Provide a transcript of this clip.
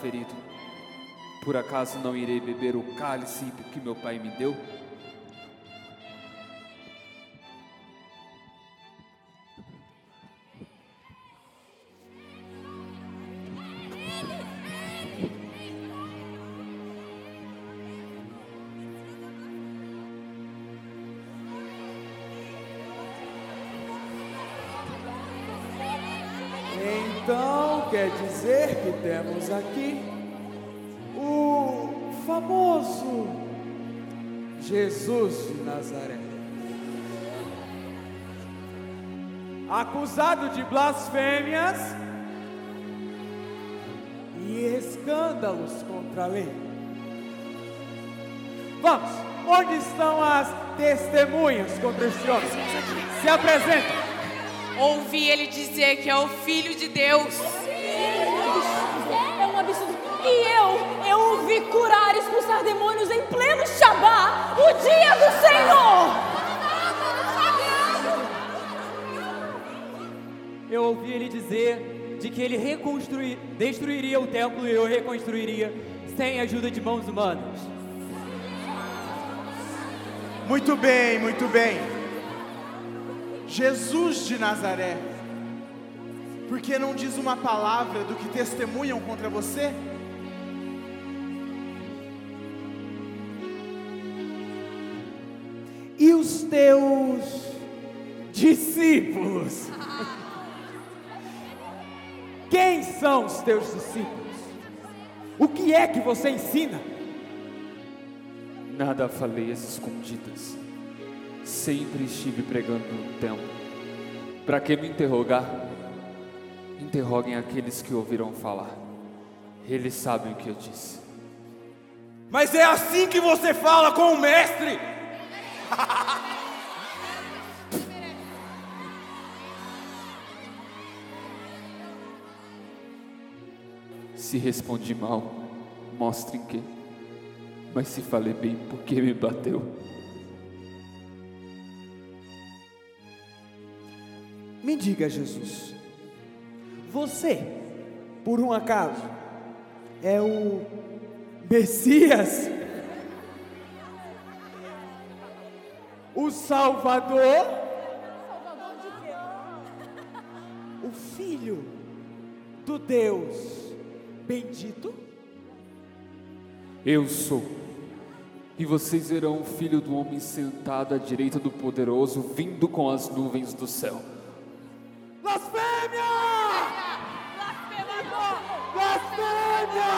ferido. Por acaso não irei beber o cálice que meu pai me deu? Quer dizer que temos aqui o famoso Jesus de Nazaré. Acusado de blasfêmias e escândalos contra a lei. Vamos, onde estão as testemunhas contra este homem? Se apresentem. Ouvi ele dizer que é o Filho de Deus. O dia do Senhor. Eu ouvi ele dizer de que ele reconstruir, destruiria o templo e eu reconstruiria sem a ajuda de mãos humanas. Muito bem, muito bem. Jesus de Nazaré, por que não diz uma palavra do que testemunham contra você? Teus discípulos? Quem são os teus discípulos? O que é que você ensina? Nada falei às escondidas. Sempre estive pregando no templo. Para que me interrogar? Interroguem aqueles que ouviram falar. Eles sabem o que eu disse. Mas é assim que você fala com o mestre? Se respondi mal, mostrem que. Mas se falei bem, por que me bateu? Me diga, Jesus, você, por um acaso, é o Messias? O Salvador? O Filho do Deus bendito? Eu sou. E vocês verão o filho do homem sentado à direita do poderoso, vindo com as nuvens do céu. Blasfêmia!